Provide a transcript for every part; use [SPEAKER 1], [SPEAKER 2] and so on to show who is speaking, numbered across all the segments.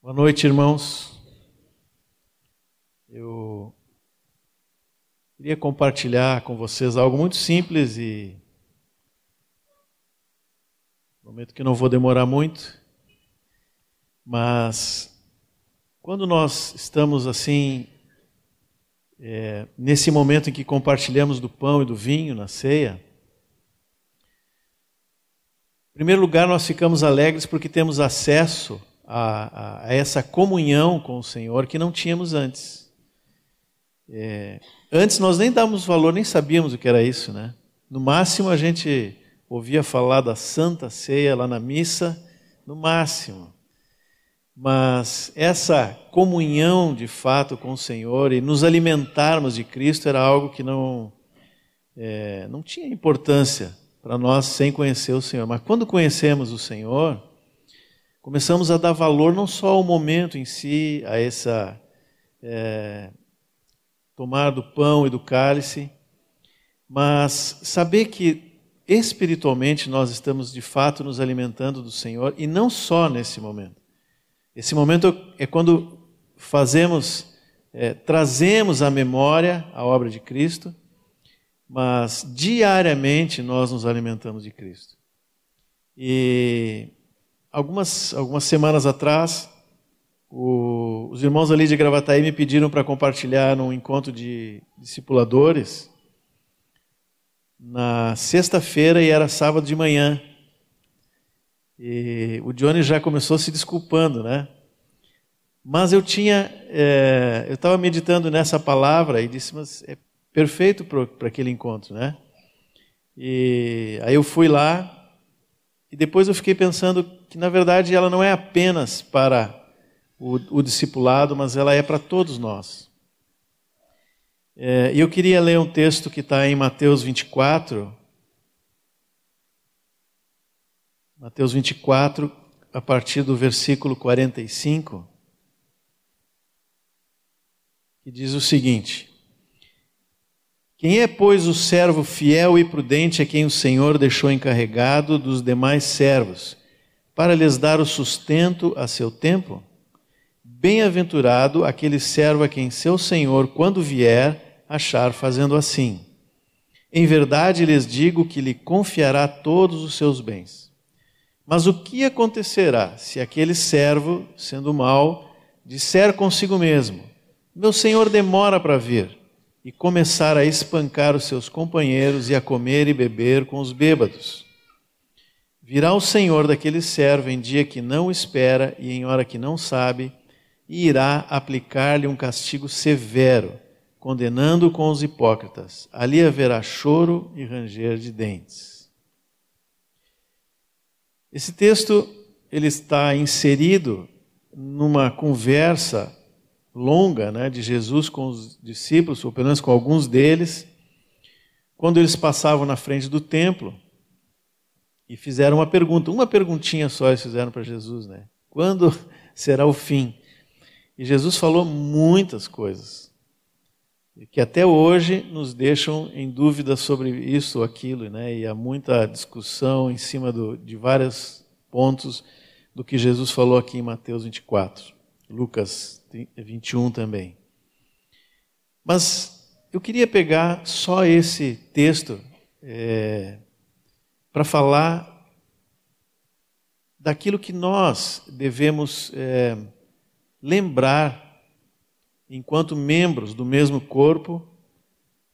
[SPEAKER 1] Boa noite, irmãos. Eu queria compartilhar com vocês algo muito simples e prometo que não vou demorar muito, mas quando nós estamos assim, é, nesse momento em que compartilhamos do pão e do vinho na ceia, em primeiro lugar, nós ficamos alegres porque temos acesso a, a, essa comunhão com o Senhor que não tínhamos antes. É, antes nós nem dávamos valor, nem sabíamos o que era isso, né? No máximo a gente ouvia falar da Santa Ceia lá na missa, no máximo. Mas essa comunhão de fato com o Senhor e nos alimentarmos de Cristo era algo que não, é, não tinha importância para nós sem conhecer o Senhor. Mas quando conhecemos o Senhor, começamos a dar valor não só ao momento em si, a essa é, tomar do pão e do cálice, mas saber que espiritualmente nós estamos de fato nos alimentando do Senhor e não só nesse momento. Esse momento é quando fazemos, é, trazemos à memória a obra de Cristo, mas diariamente nós nos alimentamos de Cristo. E algumas, algumas semanas atrás, o, os irmãos ali de Gravataí me pediram para compartilhar num encontro de discipuladores na sexta-feira e era sábado de manhã. E o Johnny já começou se desculpando, né? Mas eu tinha, é, eu estava meditando nessa palavra e disse, mas é perfeito para aquele encontro, né? E aí eu fui lá e depois eu fiquei pensando que, na verdade, ela não é apenas para o, o discipulado, mas ela é para todos nós. É, e eu queria ler um texto que está em Mateus 24. Mateus 24, a partir do versículo 45, que diz o seguinte: quem é, pois, o servo fiel e prudente a quem o Senhor deixou encarregado dos demais servos, para lhes dar o sustento a seu tempo? Bem-aventurado aquele servo a quem seu Senhor, quando vier, achar fazendo assim. Em verdade lhes digo que lhe confiará todos os seus bens. Mas o que acontecerá se aquele servo, sendo mau, disser consigo mesmo: Meu senhor demora para vir? e começar a espancar os seus companheiros e a comer e beber com os bêbados. Virá o Senhor daquele servo em dia que não espera e em hora que não sabe, e irá aplicar-lhe um castigo severo, condenando com os hipócritas. Ali haverá choro e ranger de dentes. Esse texto ele está inserido numa conversa longa né, de Jesus com os discípulos, ou pelo menos com alguns deles, quando eles passavam na frente do templo e fizeram uma pergunta. Uma perguntinha só eles fizeram para Jesus, né? Quando será o fim? E Jesus falou muitas coisas, que até hoje nos deixam em dúvida sobre isso ou aquilo, né? E há muita discussão em cima do, de vários pontos do que Jesus falou aqui em Mateus 24, Lucas 21 também. Mas eu queria pegar só esse texto é, para falar daquilo que nós devemos é, lembrar enquanto membros do mesmo corpo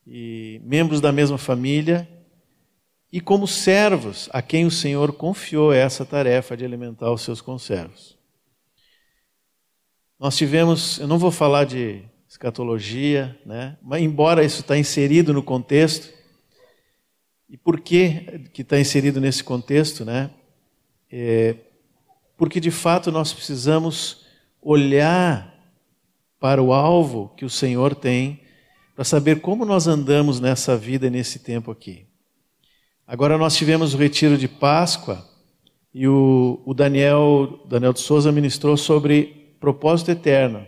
[SPEAKER 1] e membros da mesma família e como servos a quem o Senhor confiou essa tarefa de alimentar os seus conservos. Nós tivemos, eu não vou falar de escatologia, né? mas embora isso está inserido no contexto, e por que que está inserido nesse contexto, né? É, porque de fato nós precisamos olhar para o alvo que o Senhor tem para saber como nós andamos nessa vida nesse tempo aqui. Agora nós tivemos o retiro de Páscoa e o, o Daniel Daniel de Souza ministrou sobre propósito eterno,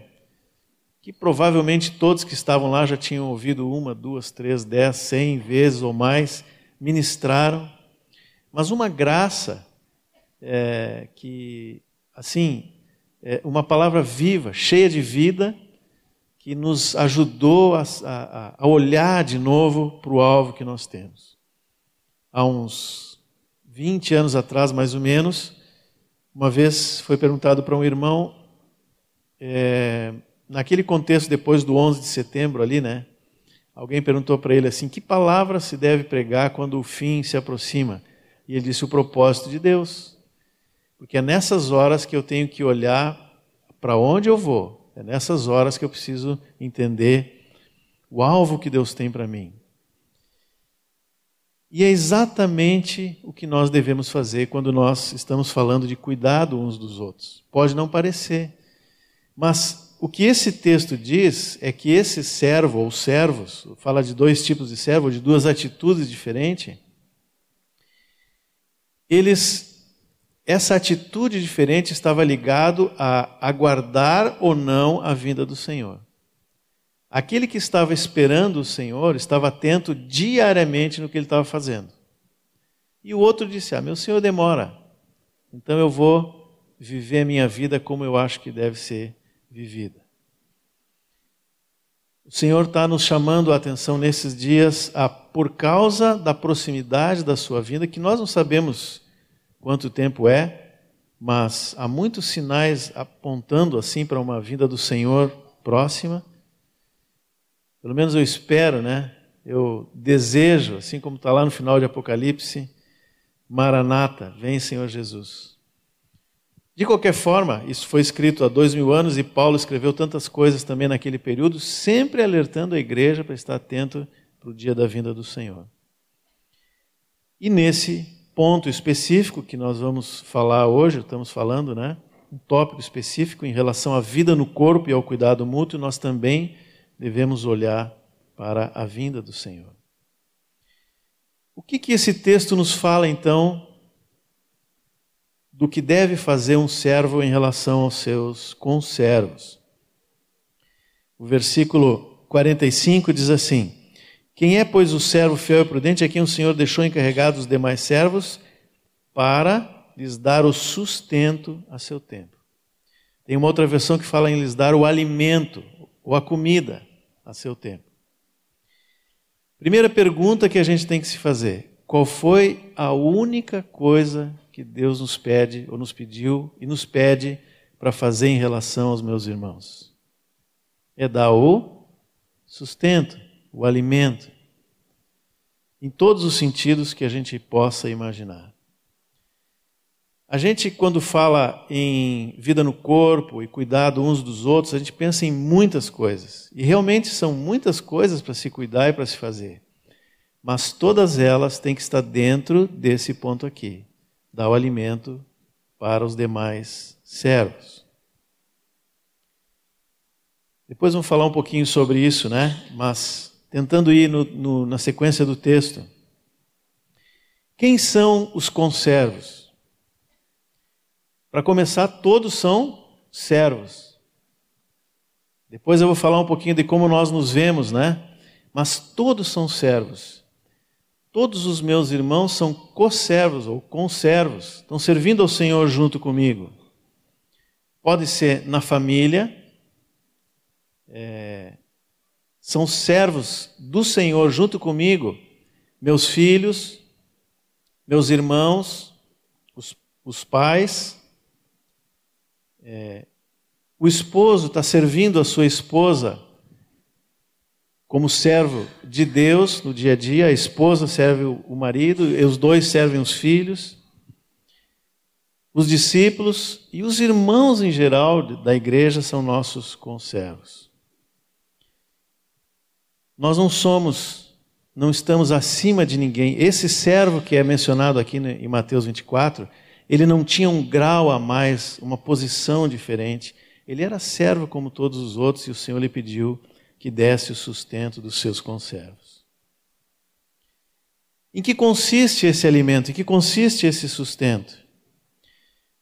[SPEAKER 1] que provavelmente todos que estavam lá já tinham ouvido uma, duas, três, dez, cem vezes ou mais, ministraram, mas uma graça é, que, assim, é, uma palavra viva, cheia de vida, que nos ajudou a, a, a olhar de novo para o alvo que nós temos. Há uns 20 anos atrás, mais ou menos, uma vez foi perguntado para um irmão, é, naquele contexto depois do 11 de setembro ali, né? Alguém perguntou para ele assim: que palavra se deve pregar quando o fim se aproxima? E ele disse: o propósito de Deus. Porque é nessas horas que eu tenho que olhar para onde eu vou, é nessas horas que eu preciso entender o alvo que Deus tem para mim. E é exatamente o que nós devemos fazer quando nós estamos falando de cuidado uns dos outros. Pode não parecer, mas o que esse texto diz é que esse servo ou servos, fala de dois tipos de servo, de duas atitudes diferentes, eles essa atitude diferente estava ligado a aguardar ou não a vinda do Senhor. Aquele que estava esperando o Senhor estava atento diariamente no que ele estava fazendo. E o outro disse: Ah, meu Senhor demora, então eu vou viver a minha vida como eu acho que deve ser vivida. O Senhor está nos chamando a atenção nesses dias, a, por causa da proximidade da sua vinda, que nós não sabemos quanto tempo é, mas há muitos sinais apontando assim para uma vinda do Senhor próxima. Pelo menos eu espero, né? Eu desejo, assim como está lá no final de Apocalipse, Maranata, vem Senhor Jesus. De qualquer forma, isso foi escrito há dois mil anos e Paulo escreveu tantas coisas também naquele período, sempre alertando a igreja para estar atento para o dia da vinda do Senhor. E nesse ponto específico que nós vamos falar hoje, estamos falando, né? Um tópico específico em relação à vida no corpo e ao cuidado mútuo, nós também devemos olhar para a vinda do Senhor. O que, que esse texto nos fala, então, do que deve fazer um servo em relação aos seus conservos? O versículo 45 diz assim: quem é, pois, o servo fiel e prudente é quem o Senhor deixou encarregado os demais servos para lhes dar o sustento a seu tempo. Tem uma outra versão que fala em lhes dar o alimento ou a comida a seu tempo. Primeira pergunta que a gente tem que se fazer: qual foi a única coisa que Deus nos pede ou nos pediu e nos pede para fazer em relação aos meus irmãos? É dar o sustento o alimento, em todos os sentidos que a gente possa imaginar. A gente, quando fala em vida no corpo e cuidado uns dos outros, a gente pensa em muitas coisas. E realmente são muitas coisas para se cuidar e para se fazer. Mas todas elas têm que estar dentro desse ponto aqui dar o alimento para os demais servos. Depois vamos falar um pouquinho sobre isso, né? Mas tentando ir no, no, na sequência do texto. Quem são os conservos? Para começar, todos são servos. Depois eu vou falar um pouquinho de como nós nos vemos, né? Mas todos são servos. Todos os meus irmãos são co-servos ou conservos, estão servindo ao Senhor junto comigo. Pode ser na família, é, são servos do Senhor junto comigo, meus filhos, meus irmãos, os, os pais. É, o esposo está servindo a sua esposa como servo de Deus no dia a dia, a esposa serve o marido, os dois servem os filhos. Os discípulos e os irmãos em geral da igreja são nossos conservos. Nós não somos, não estamos acima de ninguém. Esse servo que é mencionado aqui em Mateus 24, ele não tinha um grau a mais, uma posição diferente. Ele era servo como todos os outros e o Senhor lhe pediu que desse o sustento dos seus conservos. Em que consiste esse alimento? Em que consiste esse sustento?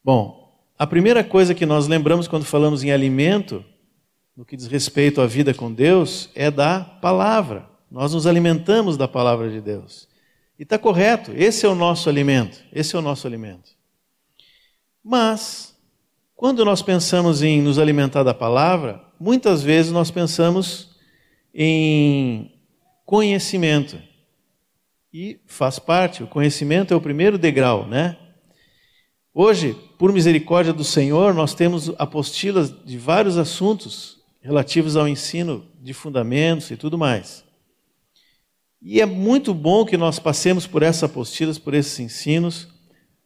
[SPEAKER 1] Bom, a primeira coisa que nós lembramos quando falamos em alimento no que diz respeito à vida com Deus é da palavra. Nós nos alimentamos da palavra de Deus. E está correto, esse é o nosso alimento. Esse é o nosso alimento. Mas, Quando nós pensamos em nos alimentar da palavra, muitas vezes nós pensamos em conhecimento. E faz parte, o conhecimento é o primeiro degrau, né? Hoje, por misericórdia do Senhor, nós temos apostilas de vários assuntos relativos ao ensino de fundamentos e tudo mais. E é muito bom que nós passemos por essas apostilas, por esses ensinos,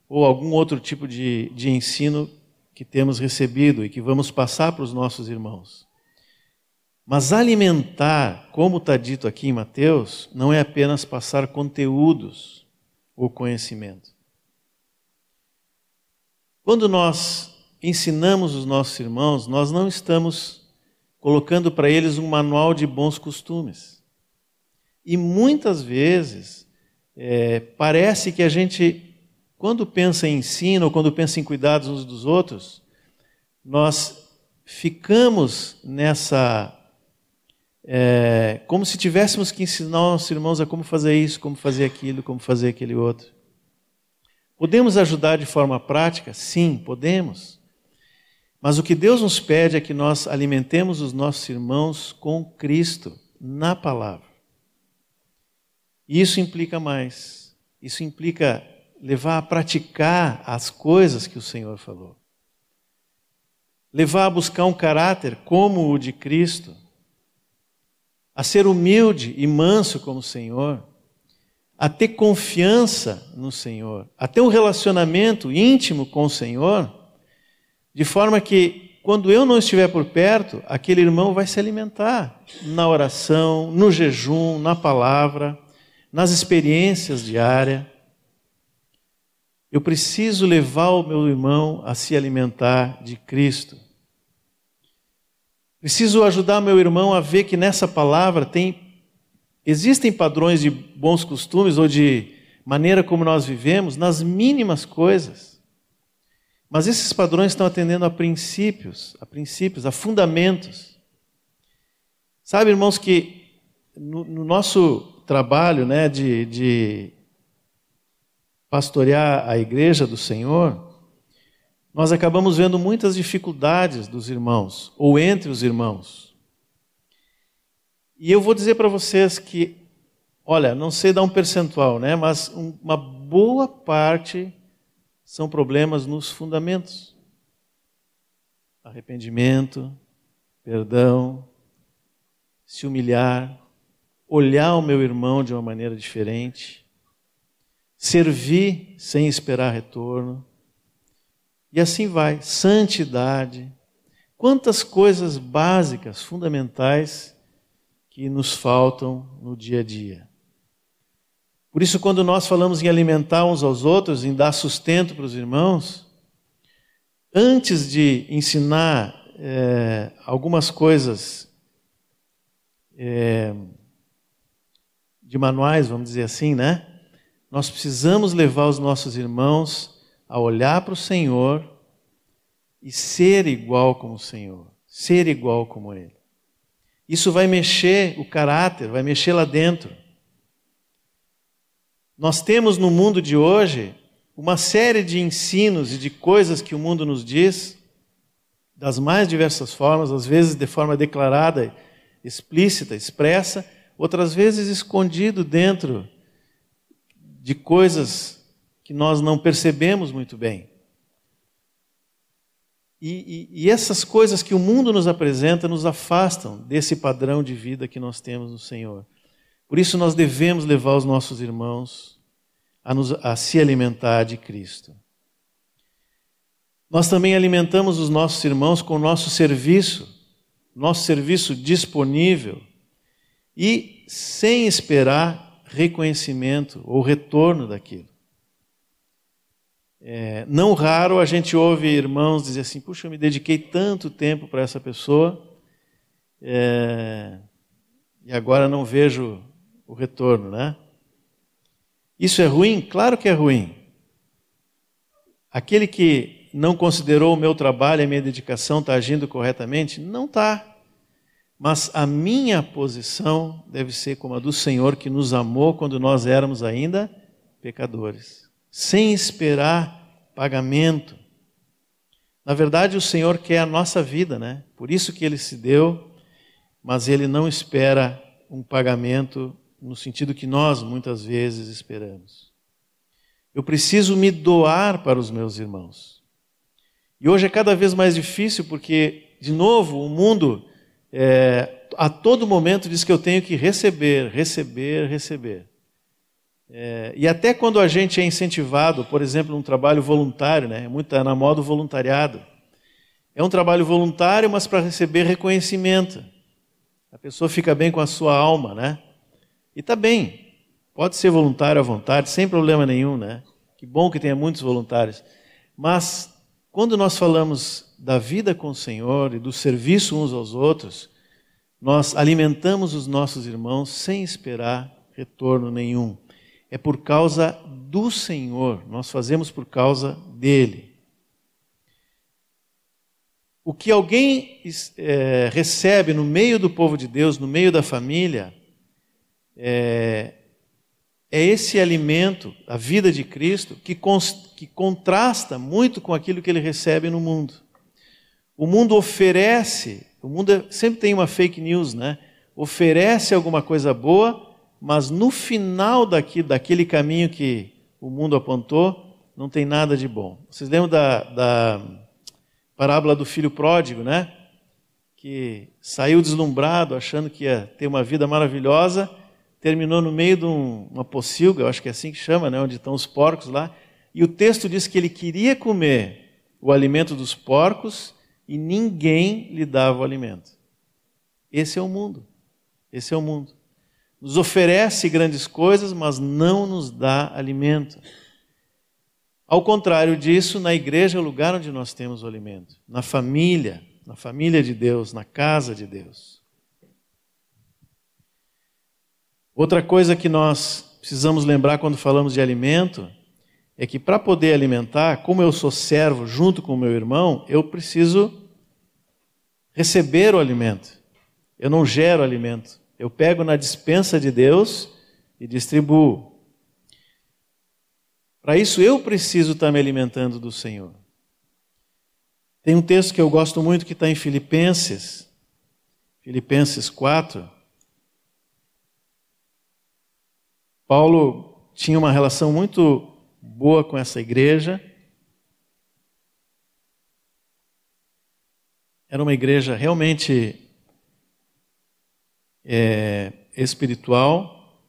[SPEAKER 1] ou algum outro tipo de, de ensino que temos recebido e que vamos passar para os nossos irmãos. Mas alimentar, como está dito aqui em Mateus, não é apenas passar conteúdos ou conhecimento. Quando nós ensinamos os nossos irmãos, nós não estamos colocando para eles um manual de bons costumes. E muitas vezes é, parece que a gente, quando pensa em ensino, quando pensa em cuidados uns dos outros, nós ficamos nessa. É, como se tivéssemos que ensinar nossos irmãos a como fazer isso, como fazer aquilo, como fazer aquele outro. Podemos ajudar de forma prática? Sim, podemos. Mas o que Deus nos pede é que nós alimentemos os nossos irmãos com Cristo, na palavra. E isso implica mais. Isso implica levar a praticar as coisas que o Senhor falou. Levar a buscar um caráter como o de Cristo. A ser humilde e manso como o Senhor a ter confiança no Senhor, a ter um relacionamento íntimo com o Senhor, de forma que quando eu não estiver por perto, aquele irmão vai se alimentar na oração, no jejum, na palavra, nas experiências diárias. Eu preciso levar o meu irmão a se alimentar de Cristo. Preciso ajudar meu irmão a ver que nessa palavra tem Existem padrões de bons costumes ou de maneira como nós vivemos nas mínimas coisas. Mas esses padrões estão atendendo a princípios, a princípios, a fundamentos. Sabe, irmãos, que no, no nosso trabalho né, de, de pastorear a igreja do Senhor, nós acabamos vendo muitas dificuldades dos irmãos, ou entre os irmãos. E eu vou dizer para vocês que, olha, não sei dar um percentual, né, mas uma boa parte são problemas nos fundamentos. Arrependimento, perdão, se humilhar, olhar o meu irmão de uma maneira diferente, servir sem esperar retorno. E assim vai, santidade. Quantas coisas básicas, fundamentais, que nos faltam no dia a dia. Por isso, quando nós falamos em alimentar uns aos outros, em dar sustento para os irmãos, antes de ensinar é, algumas coisas é, de manuais, vamos dizer assim, né? Nós precisamos levar os nossos irmãos a olhar para o Senhor e ser igual como o Senhor, ser igual como Ele. Isso vai mexer o caráter, vai mexer lá dentro. Nós temos no mundo de hoje uma série de ensinos e de coisas que o mundo nos diz, das mais diversas formas, às vezes de forma declarada, explícita, expressa, outras vezes escondido dentro de coisas que nós não percebemos muito bem. E, e, e, essas coisas que o mundo nos apresenta nos afastam desse padrão de vida que nós temos no Senhor. Por isso, nós devemos levar os nossos irmãos a, nos, a se alimentar de Cristo. Nós também alimentamos os nossos irmãos com o nosso serviço, nosso serviço disponível e sem esperar reconhecimento ou retorno daquilo. É, não raro a gente ouve irmãos dizer assim: puxa, eu me dediquei tanto tempo para essa pessoa é, e agora não vejo o retorno, né? Isso é ruim? Claro que é ruim. Aquele que não considerou o meu trabalho e a minha dedicação está agindo corretamente? Não está. Mas a minha posição deve ser como a do Senhor que nos amou quando nós éramos ainda pecadores sem esperar pagamento. Na verdade, o Senhor quer a nossa vida, né? Por isso que ele se deu, mas ele não espera um pagamento no sentido que nós muitas vezes esperamos. Eu preciso me doar para os meus irmãos. E hoje é cada vez mais difícil porque, de novo, o mundo é, a todo momento diz que eu tenho que receber, receber, receber. É, e até quando a gente é incentivado, por exemplo, num trabalho voluntário, né, muito tá na moda voluntariado. É um trabalho voluntário, mas para receber reconhecimento. A pessoa fica bem com a sua alma, né? E está bem. Pode ser voluntário à vontade, sem problema nenhum, né? Que bom que tenha muitos voluntários. Mas quando nós falamos da vida com o Senhor e do serviço uns aos outros, nós alimentamos os nossos irmãos sem esperar retorno nenhum. É por causa do Senhor, nós fazemos por causa dele. O que alguém é, recebe no meio do povo de Deus, no meio da família, é, é esse alimento, a vida de Cristo, que, que contrasta muito com aquilo que ele recebe no mundo. O mundo oferece o mundo é, sempre tem uma fake news, né? Oferece alguma coisa boa, mas no final daqui, daquele caminho que o mundo apontou, não tem nada de bom. Vocês lembram da, da parábola do filho pródigo, né? Que saiu deslumbrado, achando que ia ter uma vida maravilhosa, terminou no meio de um, uma pocilga, eu acho que é assim que chama, né? Onde estão os porcos lá. E o texto diz que ele queria comer o alimento dos porcos e ninguém lhe dava o alimento. Esse é o mundo. Esse é o mundo. Nos oferece grandes coisas, mas não nos dá alimento. Ao contrário disso, na igreja é o lugar onde nós temos o alimento. Na família, na família de Deus, na casa de Deus. Outra coisa que nós precisamos lembrar quando falamos de alimento é que para poder alimentar, como eu sou servo junto com o meu irmão, eu preciso receber o alimento. Eu não gero alimento. Eu pego na dispensa de Deus e distribuo. Para isso eu preciso estar me alimentando do Senhor. Tem um texto que eu gosto muito que está em Filipenses, Filipenses 4. Paulo tinha uma relação muito boa com essa igreja. Era uma igreja realmente é, espiritual,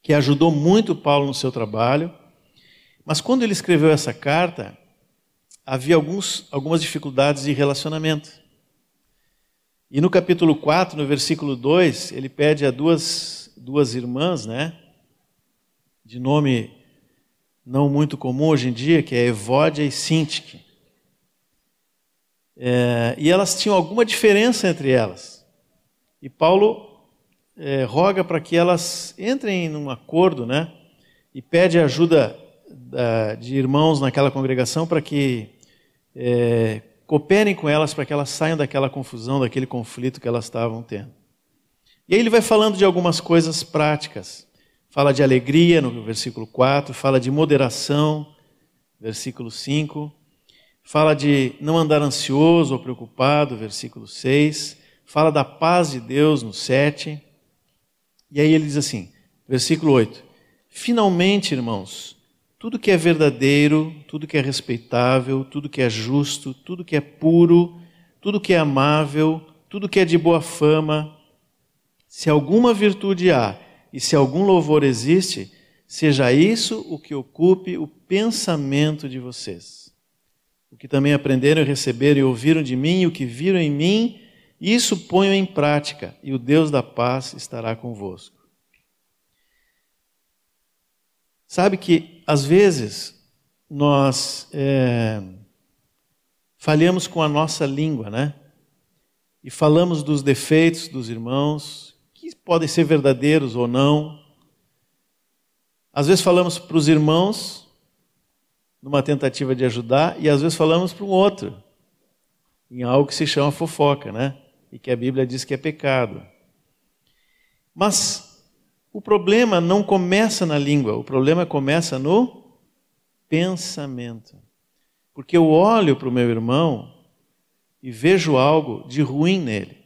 [SPEAKER 1] que ajudou muito Paulo no seu trabalho. Mas quando ele escreveu essa carta, havia alguns, algumas dificuldades de relacionamento. E no capítulo 4, no versículo 2, ele pede a duas, duas irmãs, né? De nome não muito comum hoje em dia, que é Evódia e Sintique. É, e elas tinham alguma diferença entre elas. E Paulo é, roga para que elas entrem num acordo, né? E pede ajuda da, de irmãos naquela congregação para que é, cooperem com elas para que elas saiam daquela confusão, daquele conflito que elas estavam tendo. E aí ele vai falando de algumas coisas práticas. Fala de alegria no versículo 4, fala de moderação, versículo 5, fala de não andar ansioso ou preocupado, versículo 6, fala da paz de Deus no 7. E aí ele diz assim, versículo 8: Finalmente, irmãos, tudo que é verdadeiro, tudo que é respeitável, tudo que é justo, tudo que é puro, tudo que é amável, tudo que é de boa fama, se alguma virtude há e se algum louvor existe, seja isso o que ocupe o pensamento de vocês o que também aprenderam e receberam e ouviram de mim, e o que viram em mim, isso ponham em prática, e o Deus da paz estará convosco. Sabe que, às vezes, nós é, falhamos com a nossa língua, né? E falamos dos defeitos dos irmãos, que podem ser verdadeiros ou não. Às vezes falamos para os irmãos numa tentativa de ajudar, e às vezes falamos para um outro, em algo que se chama fofoca, né? E que a Bíblia diz que é pecado. Mas o problema não começa na língua, o problema começa no pensamento. porque eu olho para o meu irmão e vejo algo de ruim nele.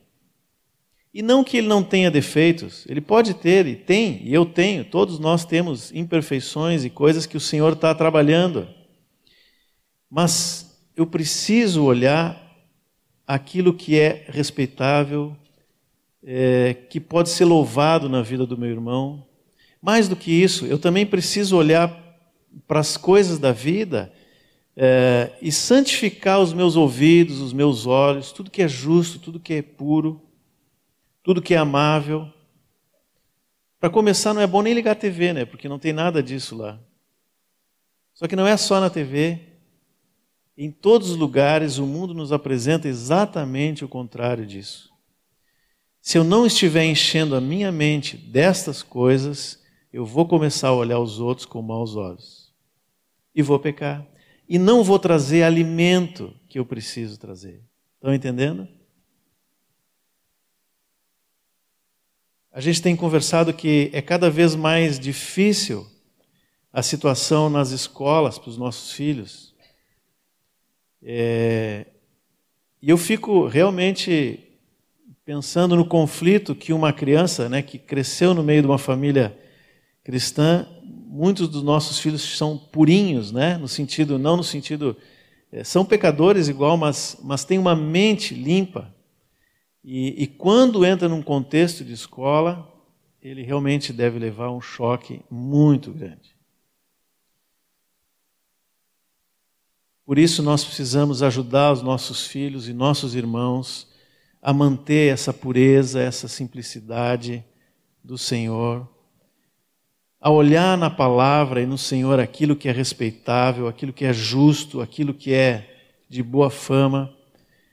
[SPEAKER 1] E não que ele não tenha defeitos, ele pode ter, e tem, e eu tenho, todos nós temos imperfeições e coisas que o Senhor está trabalhando. Mas eu preciso olhar aquilo que é respeitável, é, que pode ser louvado na vida do meu irmão. Mais do que isso, eu também preciso olhar para as coisas da vida é, e santificar os meus ouvidos, os meus olhos, tudo que é justo, tudo que é puro, tudo que é amável. Para começar, não é bom nem ligar a TV, né? Porque não tem nada disso lá. Só que não é só na TV. Em todos os lugares, o mundo nos apresenta exatamente o contrário disso. Se eu não estiver enchendo a minha mente destas coisas, eu vou começar a olhar os outros com maus olhos. E vou pecar e não vou trazer alimento que eu preciso trazer. Estão entendendo? A gente tem conversado que é cada vez mais difícil a situação nas escolas para os nossos filhos. É... E eu fico realmente pensando no conflito que uma criança, né, que cresceu no meio de uma família cristã, muitos dos nossos filhos são purinhos, né? No sentido, não no sentido, é, são pecadores igual, mas, mas têm uma mente limpa. E, e quando entra num contexto de escola, ele realmente deve levar um choque muito grande. Por isso, nós precisamos ajudar os nossos filhos e nossos irmãos a manter essa pureza, essa simplicidade do Senhor a olhar na palavra e no Senhor aquilo que é respeitável, aquilo que é justo, aquilo que é de boa fama,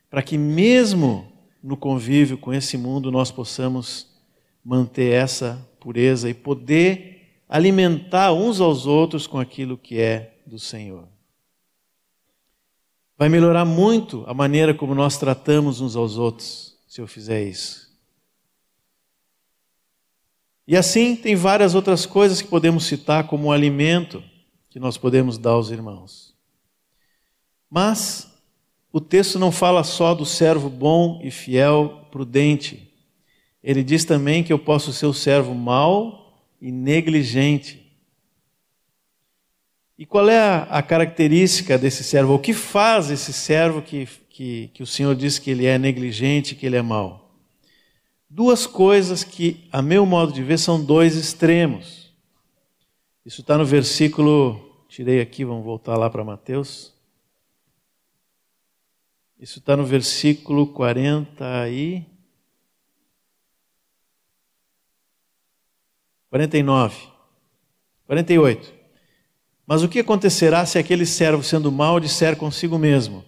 [SPEAKER 1] para que mesmo no convívio com esse mundo nós possamos manter essa pureza e poder alimentar uns aos outros com aquilo que é do Senhor. Vai melhorar muito a maneira como nós tratamos uns aos outros se eu fizer isso. E assim tem várias outras coisas que podemos citar como um alimento que nós podemos dar aos irmãos. Mas o texto não fala só do servo bom e fiel, prudente. Ele diz também que eu posso ser o servo mau e negligente. E qual é a, característica desse servo? O que faz esse servo que, que, que o Senhor diz que ele é negligente, que ele é mau? duas coisas que, a meu modo de ver, são dois extremos. Isso está no versículo, tirei aqui, vamos voltar lá para Mateus. Isso está no versículo 40 e. 49. 48. Mas o que acontecerá se aquele servo, sendo mau, disser consigo mesmo: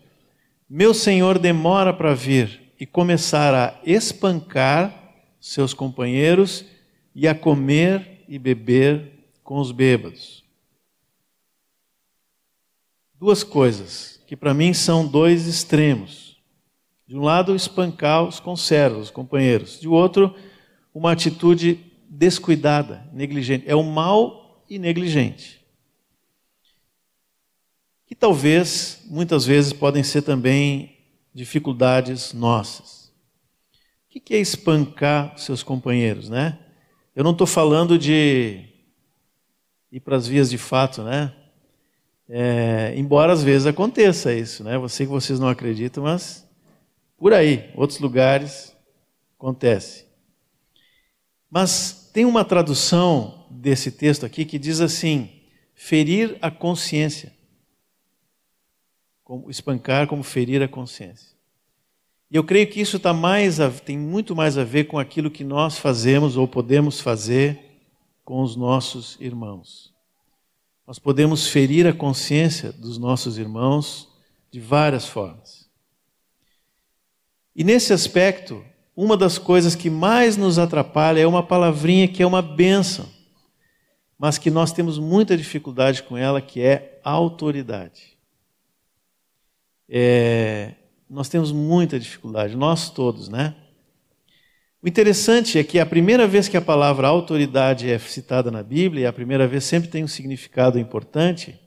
[SPEAKER 1] Meu senhor demora para vir, e começar a espancar seus companheiros e a comer e beber com os bêbados. Duas coisas que para mim são dois extremos. De um lado, espancar os conservos, os companheiros. De outro, uma atitude descuidada, negligente. É o mal e negligente. Que talvez, muitas vezes, podem ser também dificuldades nossas. O que é espancar seus companheiros, né? Eu não estou falando de ir para as vias de fato, né? É, embora às vezes aconteça isso, né? Eu sei que vocês não acreditam, mas por aí, outros lugares, acontece. Mas tem uma tradução desse texto aqui que diz assim: ferir a consciência como espancar como ferir a consciência. E eu creio que isso tá mais a, tem muito mais a ver com aquilo que nós fazemos ou podemos fazer com os nossos irmãos. Nós podemos ferir a consciência dos nossos irmãos de várias formas. E nesse aspecto, uma das coisas que mais nos atrapalha é uma palavrinha que é uma benção, mas que nós temos muita dificuldade com ela, que é autoridade. É, nós temos muita dificuldade, nós todos, né? O interessante é que a primeira vez que a palavra autoridade é citada na Bíblia, e a primeira vez sempre tem um significado importante,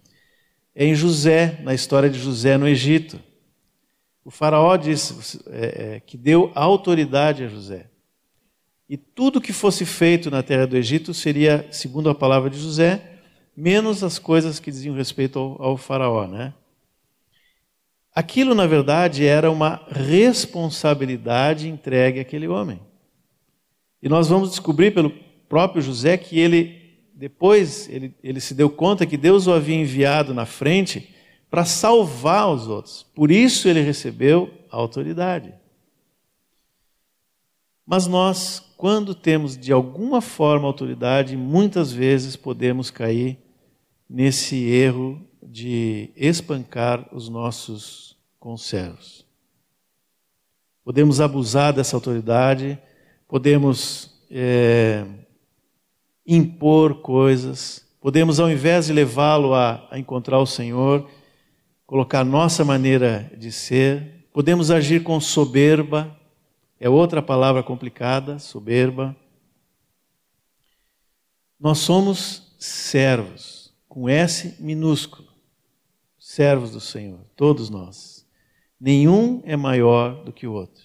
[SPEAKER 1] é em José, na história de José no Egito. O faraó disse é, é, que deu autoridade a José. E tudo que fosse feito na terra do Egito seria, segundo a palavra de José, menos as coisas que diziam respeito ao, ao faraó, né? Aquilo, na verdade, era uma responsabilidade entregue àquele homem. E nós vamos descobrir pelo próprio José que ele, depois, ele, ele se deu conta que Deus o havia enviado na frente para salvar os outros. Por isso ele recebeu a autoridade. Mas nós, quando temos de alguma forma autoridade, muitas vezes podemos cair nesse erro de espancar os nossos conservos. Podemos abusar dessa autoridade, podemos é, impor coisas, podemos, ao invés de levá-lo a, a encontrar o Senhor, colocar nossa maneira de ser, podemos agir com soberba, é outra palavra complicada, soberba. Nós somos servos com S minúsculo. Servos do Senhor, todos nós. Nenhum é maior do que o outro.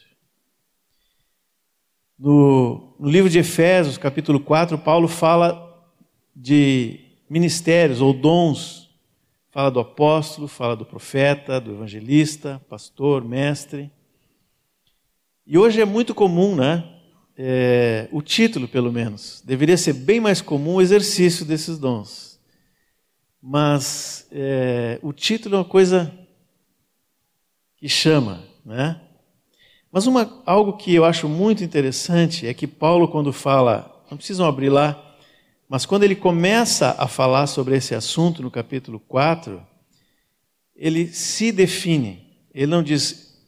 [SPEAKER 1] No, no livro de Efésios, capítulo 4, Paulo fala de ministérios ou dons. Fala do apóstolo, fala do profeta, do evangelista, pastor, mestre. E hoje é muito comum, né? É, o título, pelo menos. Deveria ser bem mais comum o exercício desses dons mas é, o título é uma coisa que chama, né? Mas uma, algo que eu acho muito interessante é que Paulo, quando fala, não precisam abrir lá, mas quando ele começa a falar sobre esse assunto no capítulo 4, ele se define. Ele não diz,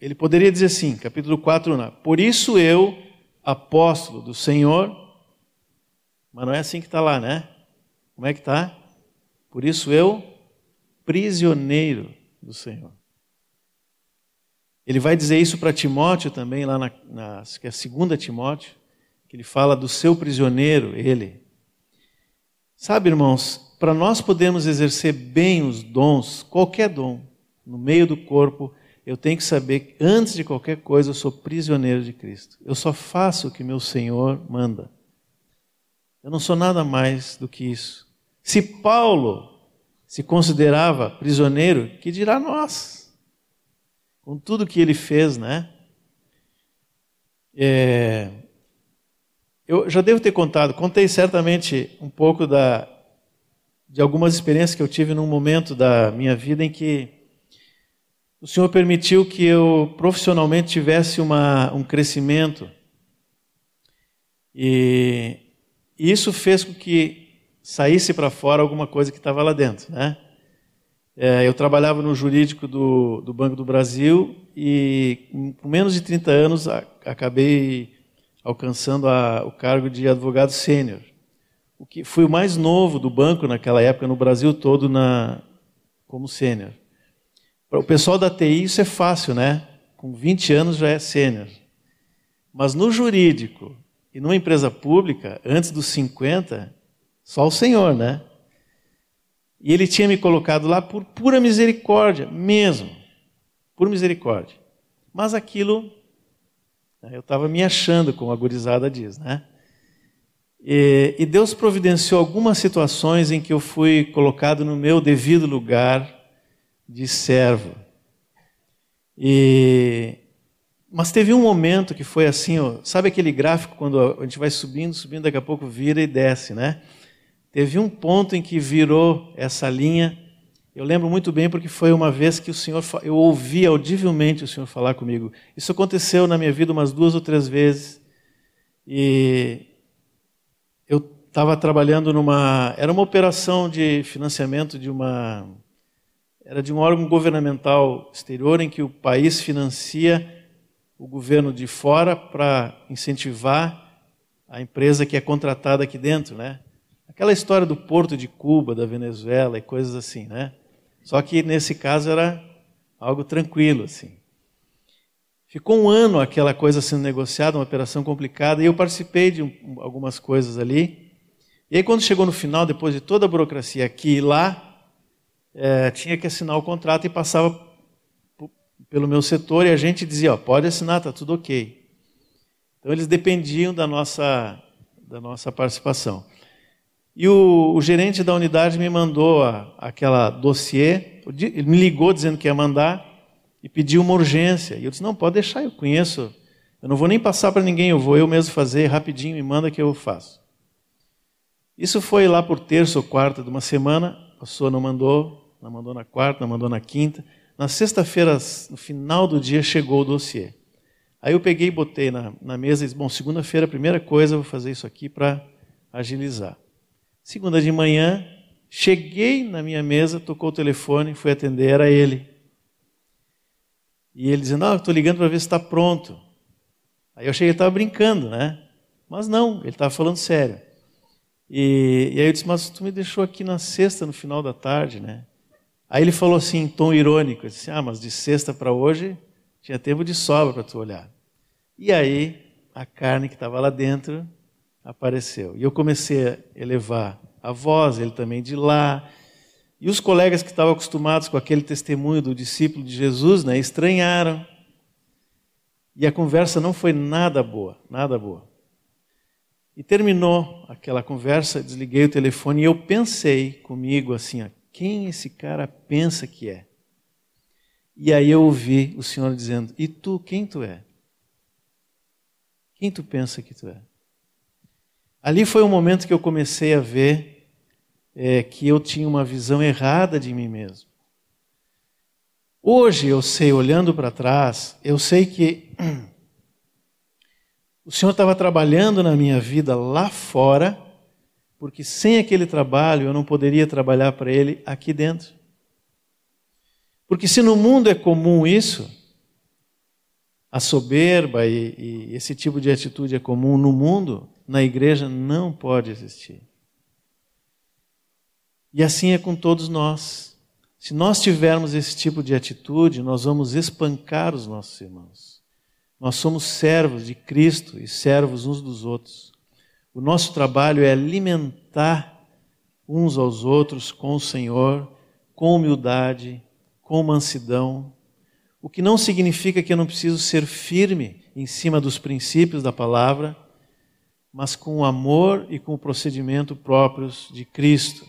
[SPEAKER 1] ele poderia dizer assim, capítulo 4, não, por isso eu, apóstolo do Senhor, mas não é assim que está lá, né? Como é que está? Por isso eu, prisioneiro do Senhor. Ele vai dizer isso para Timóteo também, lá na, na que é segunda Timóteo, que ele fala do seu prisioneiro, ele. Sabe, irmãos, para nós podermos exercer bem os dons, qualquer dom, no meio do corpo, eu tenho que saber que antes de qualquer coisa eu sou prisioneiro de Cristo. Eu só faço o que meu Senhor manda. Eu não sou nada mais do que isso. Se Paulo se considerava prisioneiro, que dirá nós? Com tudo que ele fez, né? É, eu já devo ter contado, contei certamente um pouco da, de algumas experiências que eu tive num momento da minha vida em que o Senhor permitiu que eu profissionalmente tivesse uma, um crescimento. E, e isso fez com que saísse para fora alguma coisa que estava lá dentro, né? É, eu trabalhava no jurídico do, do Banco do Brasil e com menos de 30 anos a, acabei alcançando a, o cargo de advogado sênior. O que fui o mais novo do banco naquela época no Brasil todo na como sênior. Para o pessoal da TI isso é fácil, né? Com 20 anos já é sênior. Mas no jurídico e numa empresa pública, antes dos 50, só o Senhor, né? E ele tinha me colocado lá por pura misericórdia, mesmo. Por misericórdia. Mas aquilo, né, eu estava me achando, como a gurizada diz, né? E, e Deus providenciou algumas situações em que eu fui colocado no meu devido lugar de servo. E, mas teve um momento que foi assim, ó, sabe aquele gráfico quando a gente vai subindo, subindo, daqui a pouco vira e desce, né? Teve um ponto em que virou essa linha. Eu lembro muito bem porque foi uma vez que o Senhor, eu ouvi audivelmente o Senhor falar comigo. Isso aconteceu na minha vida umas duas ou três vezes. E eu estava trabalhando numa, era uma operação de financiamento de uma, era de um órgão governamental exterior em que o país financia o governo de fora para incentivar a empresa que é contratada aqui dentro, né? Aquela história do porto de Cuba, da Venezuela e coisas assim, né? Só que nesse caso era algo tranquilo, assim. Ficou um ano aquela coisa sendo negociada, uma operação complicada, e eu participei de um, algumas coisas ali. E aí, quando chegou no final, depois de toda a burocracia aqui e lá, é, tinha que assinar o contrato e passava pelo meu setor e a gente dizia, ó, pode assinar, tá tudo ok. Então eles dependiam da nossa, da nossa participação. E o, o gerente da unidade me mandou a, aquela dossiê, ele me ligou dizendo que ia mandar e pediu uma urgência. E eu disse, não, pode deixar, eu conheço, eu não vou nem passar para ninguém, eu vou eu mesmo fazer, rapidinho, me manda que eu faço. Isso foi lá por terça ou quarta de uma semana, a pessoa não mandou, não mandou na quarta, não mandou na quinta. Na sexta-feira, no final do dia, chegou o dossiê. Aí eu peguei e botei na, na mesa e disse, bom, segunda-feira, a primeira coisa, eu vou fazer isso aqui para agilizar. Segunda de manhã, cheguei na minha mesa, tocou o telefone, fui atender, era ele. E ele dizendo, não, estou ligando para ver se está pronto. Aí eu cheguei, ele estava brincando, né? Mas não, ele estava falando sério. E, e, aí eu disse, mas tu me deixou aqui na sexta, no final da tarde, né? Aí ele falou assim, em tom irônico, disse, ah, mas de sexta para hoje tinha tempo de sobra para tu olhar. E aí a carne que estava lá dentro apareceu. E eu comecei a elevar a voz, ele também de lá. E os colegas que estavam acostumados com aquele testemunho do discípulo de Jesus, né, estranharam. E a conversa não foi nada boa, nada boa. E terminou aquela conversa, desliguei o telefone e eu pensei comigo assim: ó, quem esse cara pensa que é? E aí eu ouvi o Senhor dizendo: E tu, quem tu é? Quem tu pensa que tu é? Ali foi o momento que eu comecei a ver é, que eu tinha uma visão errada de mim mesmo. Hoje eu sei, olhando para trás, eu sei que o Senhor estava trabalhando na minha vida lá fora, porque sem aquele trabalho eu não poderia trabalhar para Ele aqui dentro. Porque se no mundo é comum isso, a soberba e, e, esse tipo de atitude é comum no mundo, na igreja não pode existir. E assim é com todos nós. Se nós tivermos esse tipo de atitude, nós vamos espancar os nossos irmãos. Nós somos servos de Cristo e servos uns dos outros. O nosso trabalho é alimentar uns aos outros com o Senhor, com humildade, com mansidão, o que não significa que eu não preciso ser firme em cima dos princípios da palavra, mas com o amor e com o procedimento próprios de Cristo.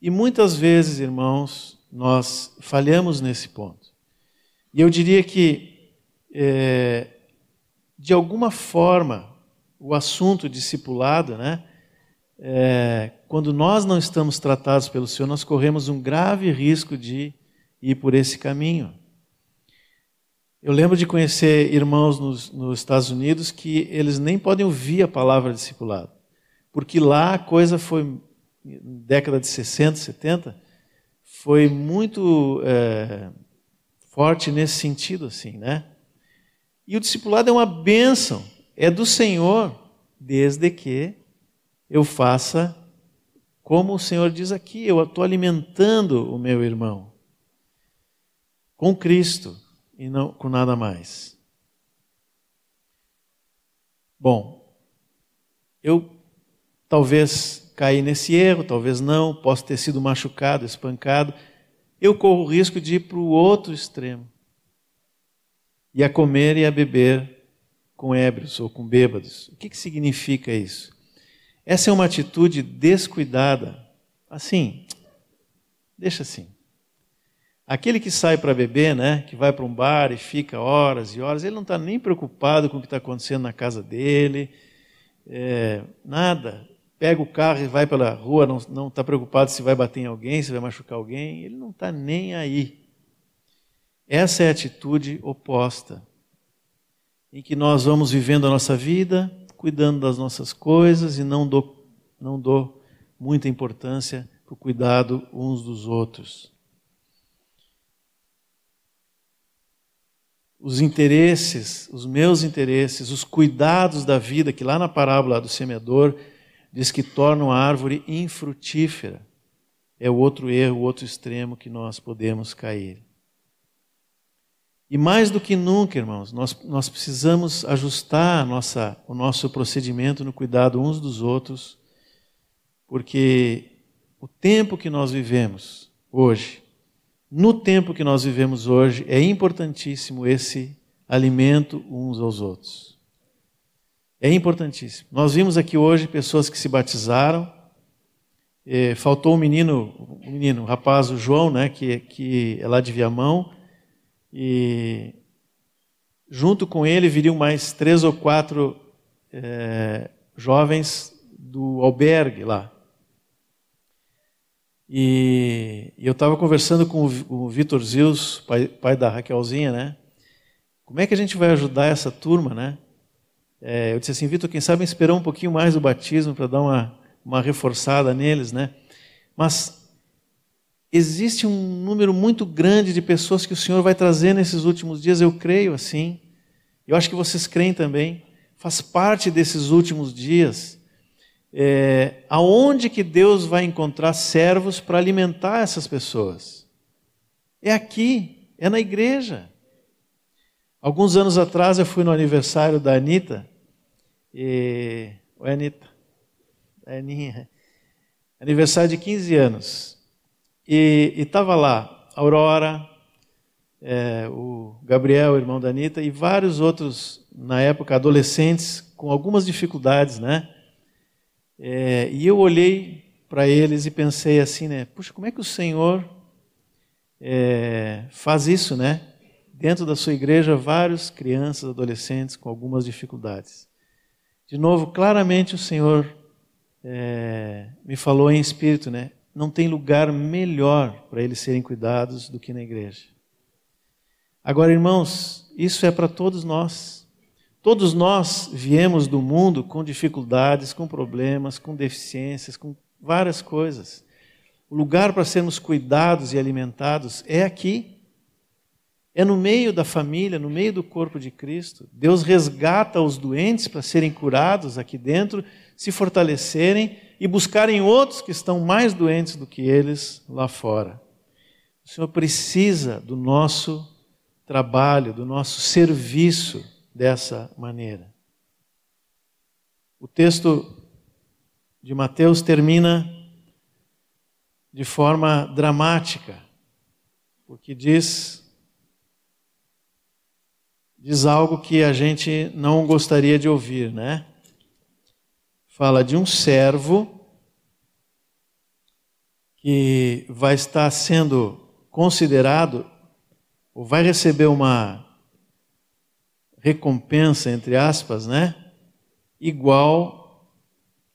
[SPEAKER 1] E muitas vezes, irmãos, nós falhamos nesse ponto. E eu diria que, é, de alguma forma, o assunto discipulado, né, é, quando nós não estamos tratados pelo Senhor, nós corremos um grave risco de ir por esse caminho. Eu lembro de conhecer irmãos nos, nos Estados Unidos que eles nem podem ouvir a palavra discipulado, porque lá a coisa foi, década de 60, 70, foi muito é, forte nesse sentido, assim, né? E o discipulado é uma bênção, é do Senhor, desde que eu faça como o Senhor diz aqui, eu estou alimentando o meu irmão com Cristo e não com nada mais. Bom, eu talvez caí nesse erro, talvez não, posso ter sido machucado, espancado. Eu corro o risco de ir para o outro extremo e a comer e a beber com ébrios ou com bêbados. O que, que significa isso? Essa é uma atitude descuidada. Assim, deixa assim. Aquele que sai para beber, né, que vai para um bar e fica horas e horas, ele não está nem preocupado com o que está acontecendo na casa dele, é, nada. Pega o carro e vai pela rua, não está preocupado se vai bater em alguém, se vai machucar alguém, ele não está nem aí. Essa é a atitude oposta, em que nós vamos vivendo a nossa vida, cuidando das nossas coisas e não dou, não dou muita importância para o cuidado uns dos outros. Os interesses, os meus interesses, os cuidados da vida, que lá na parábola do semeador diz que tornam a árvore infrutífera, é o outro erro, o outro extremo que nós podemos cair. E mais do que nunca, irmãos, nós, nós precisamos ajustar nossa, o nosso procedimento no cuidado uns dos outros, porque o tempo que nós vivemos hoje, no tempo que nós vivemos hoje, é importantíssimo esse alimento uns aos outros. É importantíssimo. Nós vimos aqui hoje pessoas que se batizaram. Eh, faltou um menino, um menino, um rapaz, o João, né, que, que é lá de Viamão, e junto com ele viriam mais três ou quatro eh, jovens do albergue lá. E, eu estava conversando com o, o Vitor Zils, pai, pai, da Raquelzinha, né? Como é que a gente vai ajudar essa turma, né? É, eu disse assim, Vitor, quem sabe esperar um pouquinho mais o batismo para dar uma, uma reforçada neles, né? Mas existe um número muito grande de pessoas que o Senhor vai trazer nesses últimos dias, eu creio assim. Eu acho que vocês creem também. Faz parte desses últimos dias é, aonde que Deus vai encontrar servos para alimentar essas pessoas? É aqui, é na igreja. Alguns anos atrás eu fui no aniversário da Anitta, e... Oi, Anitta. É Aninha. Aniversário de 15 anos. E estava lá Aurora, é, o Gabriel, irmão da Anitta, e vários outros, na época, adolescentes com algumas dificuldades, né? É, e eu olhei para eles e pensei assim, né? Puxa, como é que o Senhor é, faz isso, né? Dentro da sua igreja, vários crianças, adolescentes com algumas dificuldades. De novo, claramente o Senhor é, me falou em espírito, né? Não tem lugar melhor para eles serem cuidados do que na igreja. Agora, irmãos, isso é para todos nós. Todos nós viemos do mundo com dificuldades, com problemas, com deficiências, com várias coisas. O lugar para sermos cuidados e alimentados é aqui. É no meio da família, no meio do corpo de Cristo. Deus resgata os doentes para serem curados aqui dentro, se fortalecerem e buscarem outros que estão mais doentes do que eles lá fora. O Senhor precisa do nosso trabalho, do nosso serviço dessa maneira. O texto de Mateus termina de forma dramática, porque diz diz algo que a gente não gostaria de ouvir, né? Fala de um servo que vai estar sendo considerado ou vai receber uma recompensa, entre aspas, né? Igual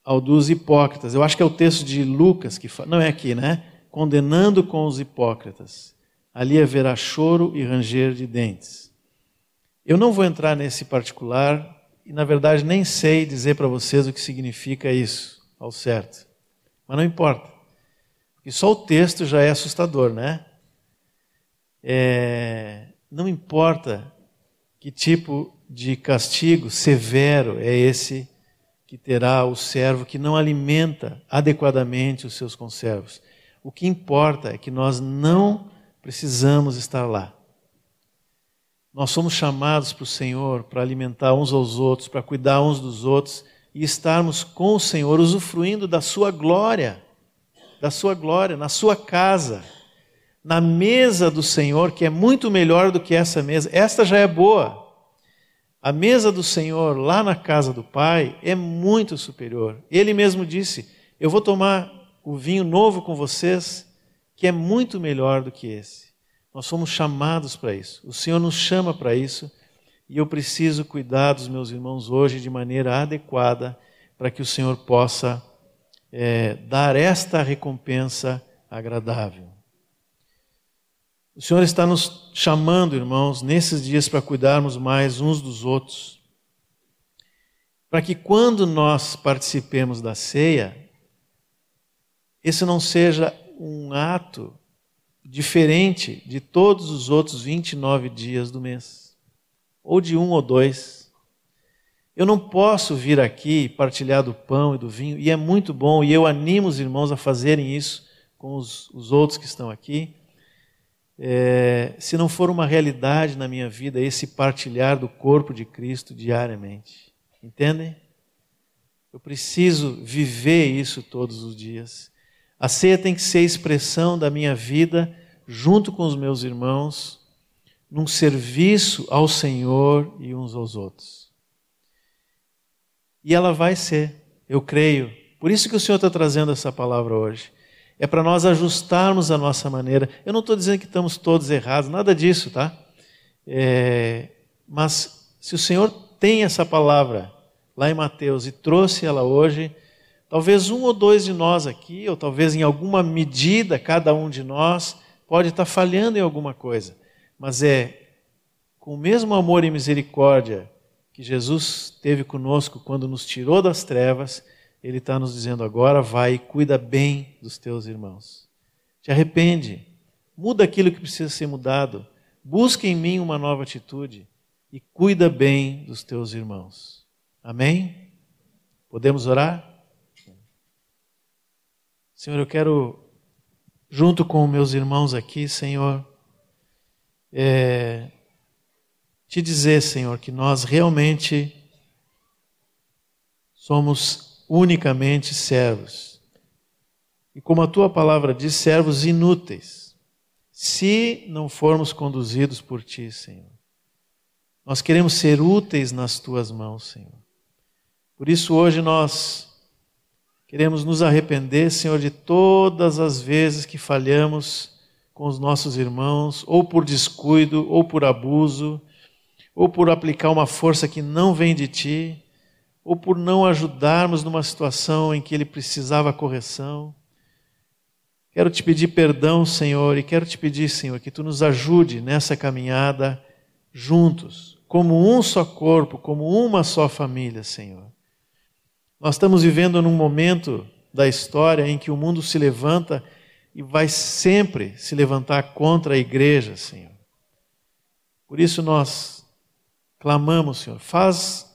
[SPEAKER 1] ao dos hipócritas. Eu acho que é o texto de Lucas que fala, não é aqui, né? Condenando com os hipócritas. Ali haverá choro e ranger de dentes. Eu não vou entrar nesse particular e, na verdade, nem sei dizer para vocês o que significa isso, ao certo. Mas não importa. Porque só o texto já é assustador, né? É, não importa que tipo de castigo severo é esse que terá o servo que não alimenta adequadamente os seus conservos? O que importa é que nós não precisamos estar lá. Nós somos chamados para o Senhor para alimentar uns aos outros, para cuidar uns dos outros e estarmos com o Senhor, usufruindo da Sua glória, da Sua glória, na Sua casa na mesa do Senhor, que é muito melhor do que essa mesa. Esta já é boa. A mesa do Senhor lá na casa do Pai é muito superior. Ele mesmo disse: Eu vou tomar o vinho novo com vocês, que é muito melhor do que esse. Nós somos chamados para isso. O Senhor nos chama para isso. E eu preciso cuidar dos meus irmãos hoje de maneira adequada para que o Senhor possa é, dar esta recompensa agradável. O Senhor está nos chamando, irmãos, nesses dias para cuidarmos mais uns dos outros. Para que quando nós participemos da ceia, esse não seja um ato diferente de todos os outros 29 dias do mês, ou de um ou dois. Eu não posso vir aqui partilhar do pão e do vinho, e é muito bom, e eu animo os irmãos a fazerem isso com os, os outros que estão aqui é, se não for uma realidade na minha vida esse partilhar do corpo de Cristo diariamente. Entendem? Eu preciso viver isso todos os dias. A ceia tem que ser expressão da minha vida junto com os meus irmãos, num serviço ao Senhor e uns aos outros. E ela vai ser, eu creio. Por isso que o Senhor está trazendo essa palavra hoje. É para nós ajustarmos a nossa maneira. Eu não estou dizendo que estamos todos errados, nada disso, tá? É, mas se o Senhor tem essa palavra lá em Mateus e trouxe ela hoje, talvez um ou dois de nós aqui, ou talvez em alguma medida cada um de nós, pode estar falhando em alguma coisa, mas é com o mesmo amor e misericórdia que Jesus teve conosco quando nos tirou das trevas, Ele está nos dizendo agora: vai e cuida bem dos teus irmãos. Te arrepende, muda aquilo que precisa ser mudado, busca em mim uma nova atitude e cuida bem dos teus irmãos. Amém? Podemos orar? Senhor, eu quero, junto com meus irmãos aqui, Senhor, é, te dizer, Senhor, que nós realmente somos unicamente servos. E como a tua palavra diz, servos inúteis, se não formos conduzidos por ti, Senhor. Nós queremos ser úteis nas tuas mãos, Senhor. Por isso, hoje nós queremos nos arrepender, Senhor, de todas as vezes que falhamos com os nossos irmãos, ou por descuido, ou por abuso, ou por aplicar uma força que não vem de ti, ou por não ajudarmos numa situação em que ele precisava correção. Quero te pedir perdão, Senhor, e quero te pedir, Senhor, que tu nos ajude nessa caminhada juntos, como um só corpo, como uma só família, Senhor. Nós estamos vivendo num momento da história em que o mundo se levanta e vai sempre se levantar contra a igreja, Senhor. Por isso nós clamamos, Senhor, faz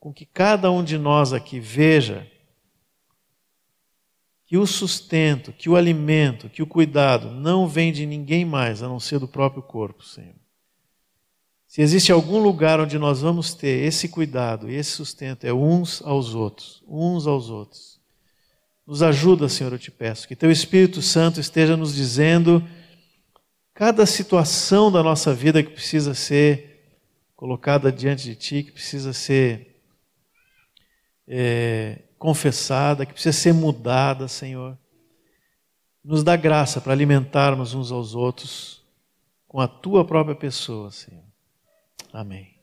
[SPEAKER 1] com que cada um de nós aqui veja que o sustento, que o alimento, que o cuidado não vem de ninguém mais a não ser do próprio corpo, Senhor. Se existe algum lugar onde nós vamos ter esse cuidado e esse sustento, é uns aos outros, uns aos outros. Nos ajuda, Senhor, eu te peço, que Teu Espírito Santo esteja nos dizendo cada situação da nossa vida que precisa ser colocada diante de Ti, que precisa ser é, confessada, que precisa ser mudada, Senhor. Nos dá graça para alimentarmos uns aos outros com a Tua própria pessoa, Senhor. Amém.